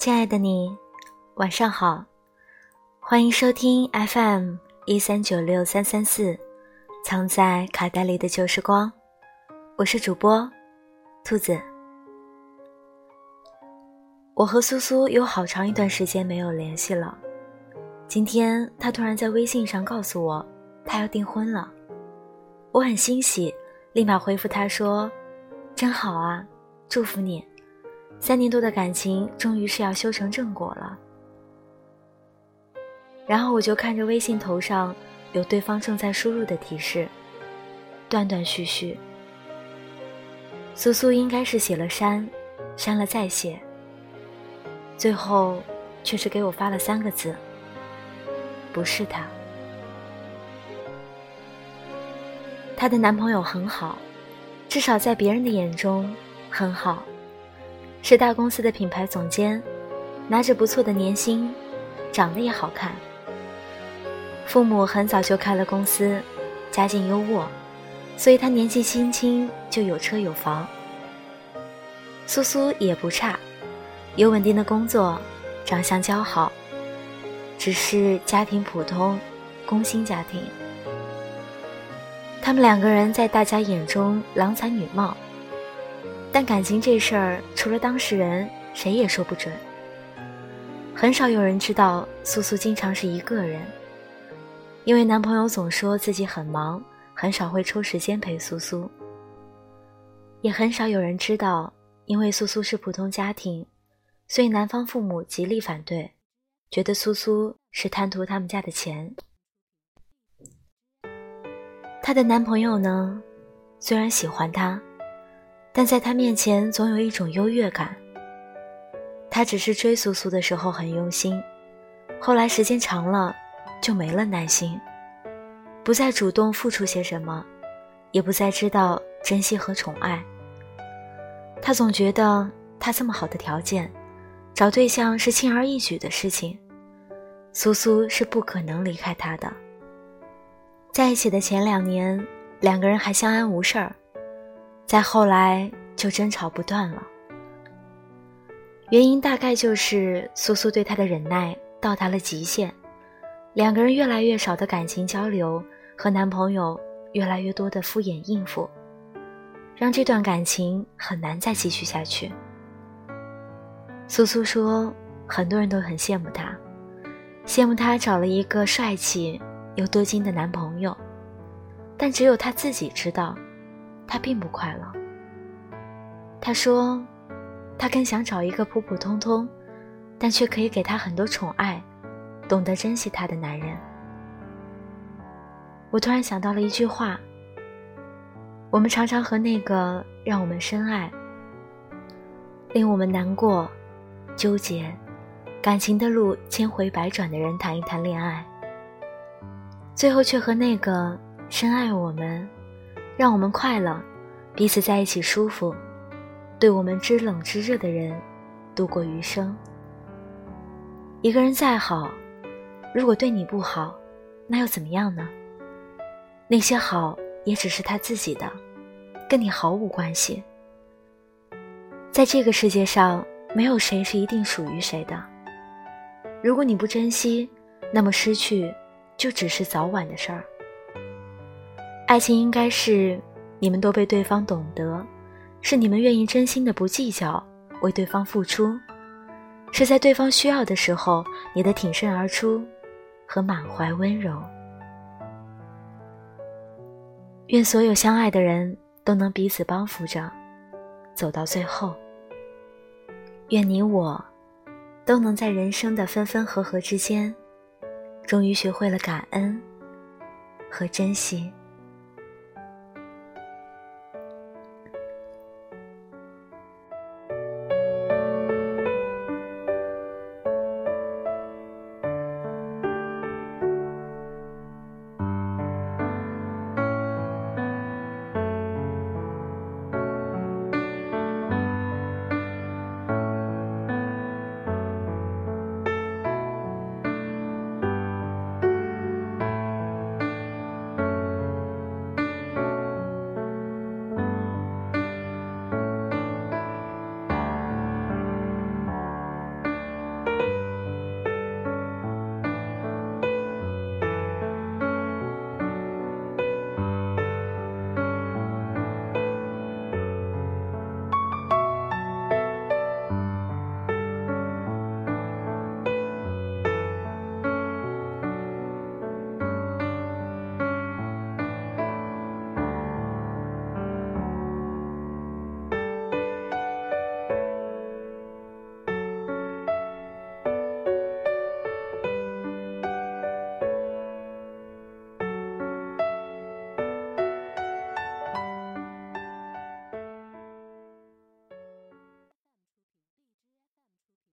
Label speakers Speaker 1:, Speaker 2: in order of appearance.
Speaker 1: 亲爱的你，晚上好，欢迎收听 FM 一三九六三三四，藏在卡带里的旧时光，我是主播兔子。我和苏苏有好长一段时间没有联系了，今天他突然在微信上告诉我，他要订婚了，我很欣喜，立马回复他说：“真好啊，祝福你。”三年多的感情终于是要修成正果了，然后我就看着微信头上有对方正在输入的提示，断断续续。苏苏应该是写了删，删了再写，最后却是给我发了三个字：不是他。她的男朋友很好，至少在别人的眼中很好。是大公司的品牌总监，拿着不错的年薪，长得也好看。父母很早就开了公司，家境优渥，所以他年纪轻轻就有车有房。苏苏也不差，有稳定的工作，长相姣好，只是家庭普通，工薪家庭。他们两个人在大家眼中郎才女貌。但感情这事儿，除了当事人，谁也说不准。很少有人知道苏苏经常是一个人，因为男朋友总说自己很忙，很少会抽时间陪苏苏。也很少有人知道，因为苏苏是普通家庭，所以男方父母极力反对，觉得苏苏是贪图他们家的钱。她的男朋友呢，虽然喜欢她。但在他面前总有一种优越感。他只是追苏苏的时候很用心，后来时间长了就没了耐心，不再主动付出些什么，也不再知道珍惜和宠爱。他总觉得他这么好的条件，找对象是轻而易举的事情，苏苏是不可能离开他的。在一起的前两年，两个人还相安无事儿。再后来就争吵不断了，原因大概就是苏苏对他的忍耐到达了极限，两个人越来越少的感情交流和男朋友越来越多的敷衍应付，让这段感情很难再继续下去。苏苏说，很多人都很羡慕她，羡慕她找了一个帅气又多金的男朋友，但只有她自己知道。他并不快乐。他说，他更想找一个普普通通，但却可以给他很多宠爱，懂得珍惜他的男人。我突然想到了一句话：我们常常和那个让我们深爱、令我们难过、纠结、感情的路千回百转的人谈一谈恋爱，最后却和那个深爱我们。让我们快乐，彼此在一起舒服，对我们知冷知热的人，度过余生。一个人再好，如果对你不好，那又怎么样呢？那些好也只是他自己的，跟你毫无关系。在这个世界上，没有谁是一定属于谁的。如果你不珍惜，那么失去就只是早晚的事儿。爱情应该是你们都被对方懂得，是你们愿意真心的不计较，为对方付出，是在对方需要的时候你的挺身而出和满怀温柔。愿所有相爱的人都能彼此帮扶着走到最后。愿你我都能在人生的分分合合之间，终于学会了感恩和珍惜。